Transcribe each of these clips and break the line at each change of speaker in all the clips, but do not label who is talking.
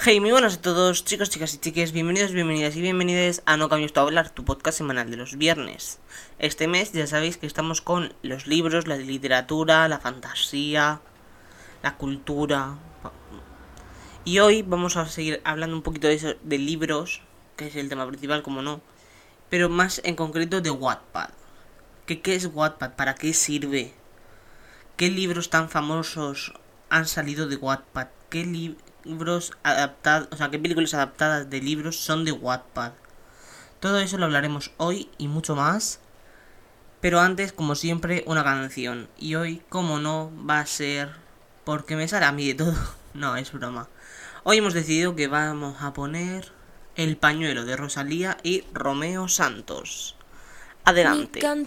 Hey, muy buenas a todos, chicos, chicas y chiques, bienvenidos, bienvenidas y bienvenidas a No Cambios tu Hablar, tu podcast semanal de los viernes. Este mes ya sabéis que estamos con los libros, la literatura, la fantasía, la cultura. Y hoy vamos a seguir hablando un poquito de, eso, de libros, que es el tema principal, como no, pero más en concreto de Wattpad. ¿Qué, ¿Qué es Wattpad? ¿Para qué sirve? ¿Qué libros tan famosos han salido de Wattpad? ¿Qué libros libros adaptados, o sea, qué películas adaptadas de libros son de Wattpad. Todo eso lo hablaremos hoy y mucho más. Pero antes, como siempre, una canción. Y hoy, como no, va a ser porque me sale a mí de todo. No, es broma. Hoy hemos decidido que vamos a poner El pañuelo de Rosalía y Romeo Santos. Adelante.
Mi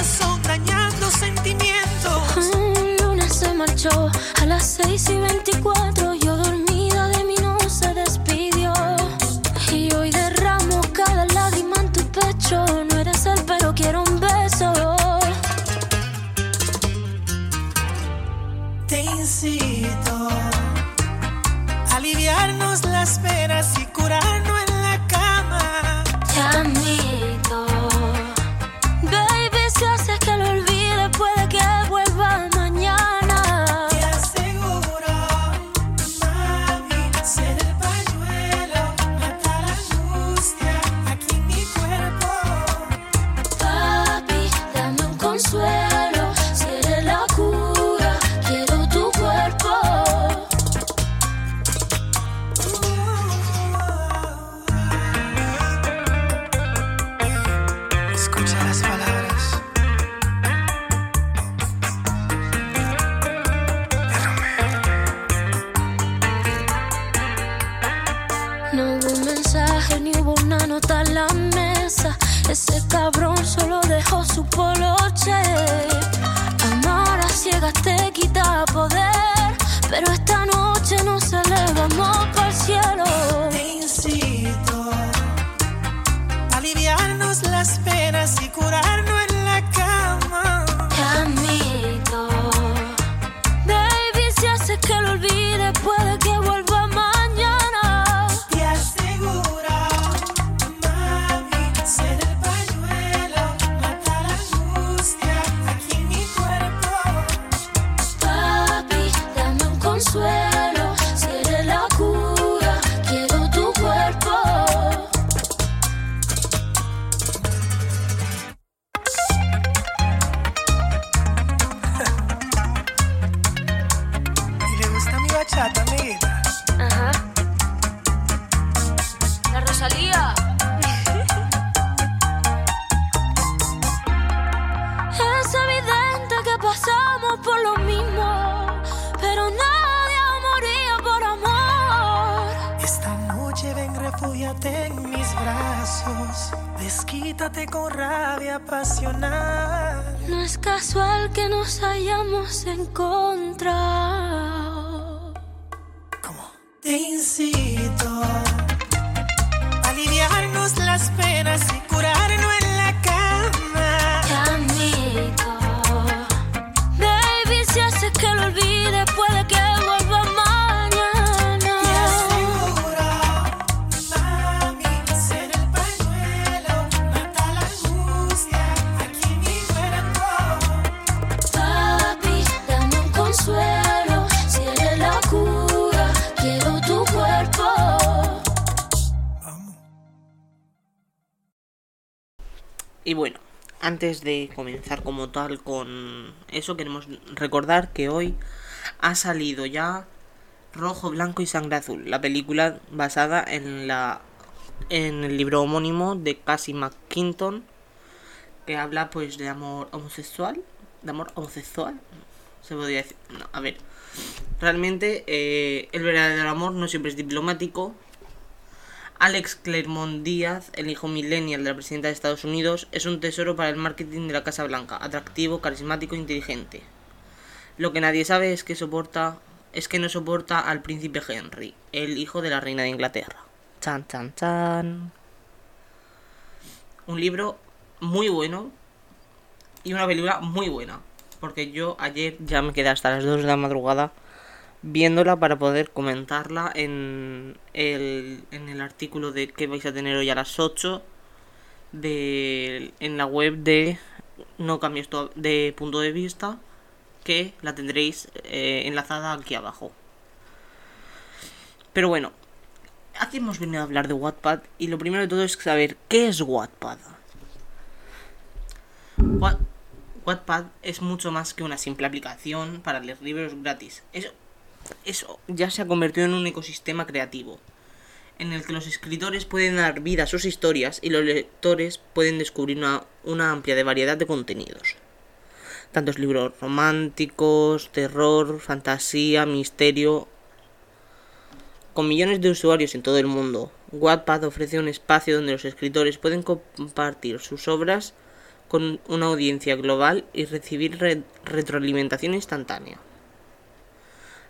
Corazón dañando sentimientos.
Un lunes se marchó a las 6 y 24. Yo dormida de mí no se despidió. Y hoy derramo cada lágrima en tu pecho. No eres él, pero quiero un beso.
Te incito aliviarnos las penas
No hubo mensaje ni hubo una nota en la mesa. Ese cabrón solo dejó su poloche. Amar a ciegas te quita poder. Pero esta noche nos elevamos para el cielo.
Te incito a aliviarnos las penas y curarnos
pasamos por lo mismo, pero nadie moría por amor.
Esta noche ven, refúgiate en mis brazos. Desquítate con rabia apasional.
No es casual que nos hayamos encontrado.
¿Cómo? Te incito Y
bueno, antes de comenzar como tal con eso, queremos recordar que hoy ha salido ya Rojo, Blanco y Sangre Azul, la película basada en la en el libro homónimo de Cassie McKinton, que habla pues de amor homosexual, de amor homosexual, se podría decir, no, a ver, realmente eh, el verdadero amor no siempre es diplomático. Alex Claremont Díaz, el hijo millennial de la presidenta de Estados Unidos, es un tesoro para el marketing de la Casa Blanca, atractivo, carismático e inteligente. Lo que nadie sabe es que soporta es que no soporta al príncipe Henry, el hijo de la reina de Inglaterra. Chan chan chan. Un libro muy bueno y una película muy buena, porque yo ayer ya me quedé hasta las 2 de la madrugada viéndola para poder comentarla en el, en el artículo de que vais a tener hoy a las 8 de, en la web de no cambies de punto de vista que la tendréis eh, enlazada aquí abajo. Pero bueno, aquí hemos venido a hablar de Wattpad y lo primero de todo es saber qué es Wattpad. Wattpad es mucho más que una simple aplicación para leer libros gratis. Eso, eso ya se ha convertido en un ecosistema creativo, en el que los escritores pueden dar vida a sus historias y los lectores pueden descubrir una, una amplia variedad de contenidos tantos libros románticos, terror, fantasía, misterio. Con millones de usuarios en todo el mundo, Wattpad ofrece un espacio donde los escritores pueden compartir sus obras con una audiencia global y recibir retroalimentación instantánea.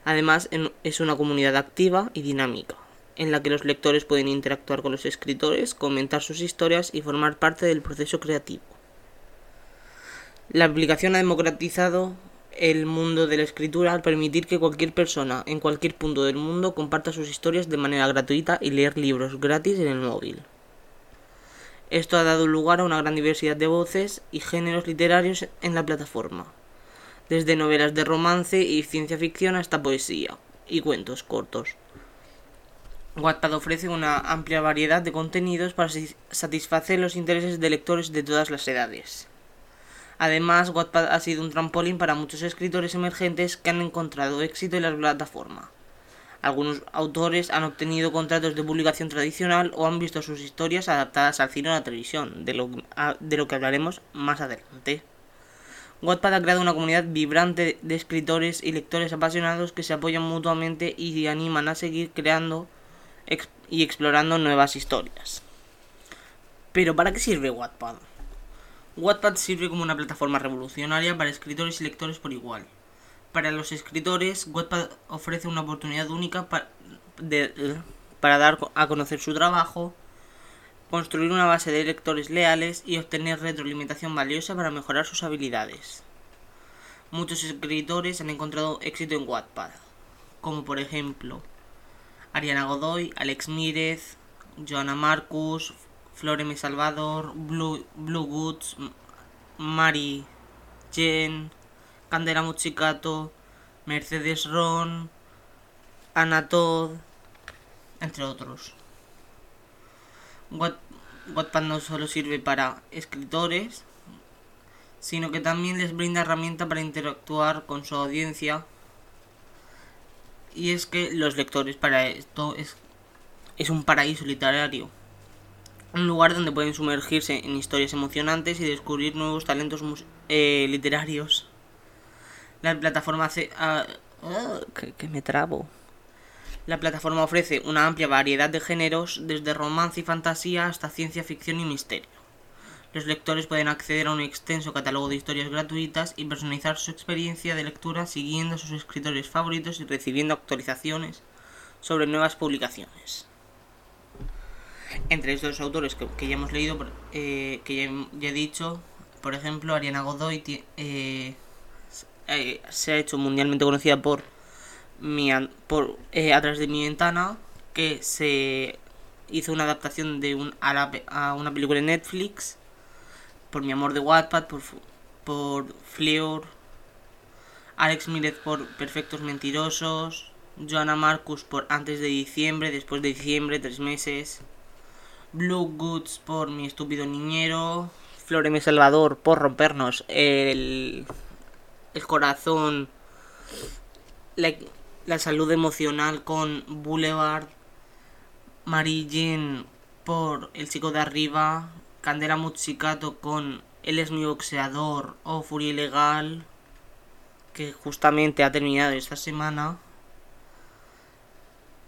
Además, es una comunidad activa y dinámica, en la que los lectores pueden interactuar con los escritores, comentar sus historias y formar parte del proceso creativo. La aplicación ha democratizado el mundo de la escritura al permitir que cualquier persona en cualquier punto del mundo comparta sus historias de manera gratuita y leer libros gratis en el móvil. Esto ha dado lugar a una gran diversidad de voces y géneros literarios en la plataforma, desde novelas de romance y ciencia ficción hasta poesía y cuentos cortos. Wattpad ofrece una amplia variedad de contenidos para satisfacer los intereses de lectores de todas las edades. Además, Wattpad ha sido un trampolín para muchos escritores emergentes que han encontrado éxito en la plataforma. Algunos autores han obtenido contratos de publicación tradicional o han visto sus historias adaptadas al cine o a la televisión, de lo, de lo que hablaremos más adelante. Wattpad ha creado una comunidad vibrante de escritores y lectores apasionados que se apoyan mutuamente y animan a seguir creando y explorando nuevas historias. Pero ¿para qué sirve Wattpad? Wattpad sirve como una plataforma revolucionaria para escritores y lectores por igual. Para los escritores, Wattpad ofrece una oportunidad única para, para dar a conocer su trabajo, construir una base de lectores leales y obtener retroalimentación valiosa para mejorar sus habilidades. Muchos escritores han encontrado éxito en Wattpad, como por ejemplo Ariana Godoy, Alex Mírez, Joana Marcus, Floreme Salvador, Blue, Blue Goods, Mari Jen, Candela Muchicato, Mercedes Ron, Anatod, entre otros. Wattpad no solo sirve para escritores, sino que también les brinda herramientas para interactuar con su audiencia. Y es que los lectores para esto es, es un paraíso literario un lugar donde pueden sumergirse en historias emocionantes y descubrir nuevos talentos eh, literarios. La plataforma hace... Ah, ah, que, me trabo. La plataforma ofrece una amplia variedad de géneros, desde romance y fantasía hasta ciencia ficción y misterio. Los lectores pueden acceder a un extenso catálogo de historias gratuitas y personalizar su experiencia de lectura siguiendo a sus escritores favoritos y recibiendo actualizaciones sobre nuevas publicaciones. Entre estos autores que, ya hemos leído, eh, que ya, he dicho, por ejemplo, Ariana Godoy eh, eh, se ha hecho mundialmente conocida por, mi, por A través de mi ventana, que se hizo una adaptación de un, a, una película en Netflix, por Mi Amor de Wattpad, por, por Fleur, Alex Mírez por Perfectos Mentirosos, Joana Marcus por Antes de Diciembre, Después de Diciembre, Tres Meses, Blue Goods por Mi Estúpido Niñero, Floreme Salvador por rompernos el, el corazón, la, salud emocional con Boulevard, Mary Jean por El chico de arriba, Candela Muzzicato con Él es mi boxeador o Furia Ilegal, que justamente ha terminado esta semana.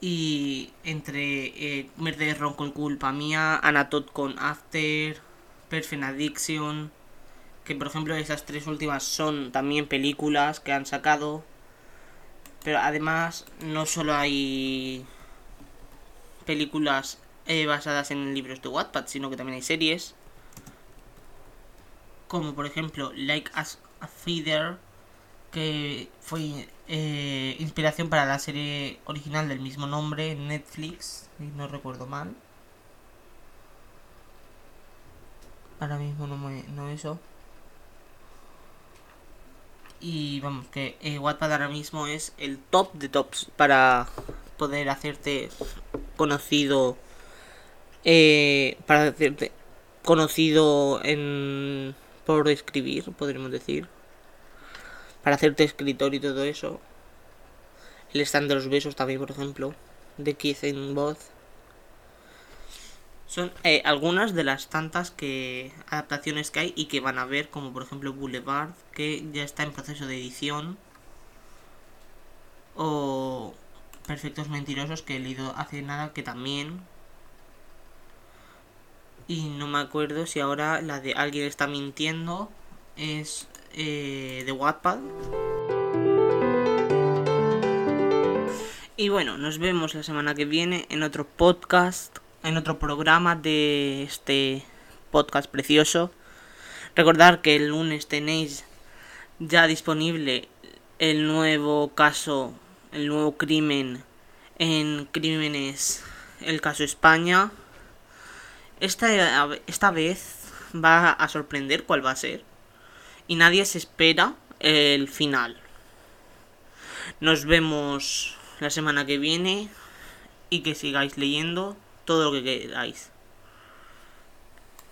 Y entre eh, Mercedes Ron con Culpa Mía, Anatot con After, Perfect Addiction, que por ejemplo esas tres últimas son también películas que han sacado. Pero además no solo hay películas eh, basadas en libros de Wattpad, sino que también hay series. Como por ejemplo Like a Feeder, que fue eh, inspiración para la serie original del mismo nombre en Netflix, si no recuerdo mal. Ahora mismo no, me, no eso. Y vamos, que Wattpad ahora mismo es el top de tops para poder hacerte conocido. Eh, para hacerte conocido en por escribir, podríamos decir. Para hacerte escritor y todo eso. El stand de los besos también, por ejemplo. De Keith en voz. Son eh, algunas de las tantas que adaptaciones que hay y que van a ver, como por ejemplo Boulevard, que ya está en proceso de edición. O Perfectos Mentirosos, que he leído hace nada, que también. Y no me acuerdo si ahora la de Alguien está mintiendo es eh, de Wattpad. Y bueno, nos vemos la semana que viene en otro podcast, en otro programa de este podcast precioso. Recordar que el lunes tenéis ya disponible el nuevo caso, el nuevo crimen en Crímenes, el caso España. Esta, esta vez va a sorprender cuál va a ser. Y nadie se espera el final. Nos vemos la semana que viene y que sigáis leyendo todo lo que queráis.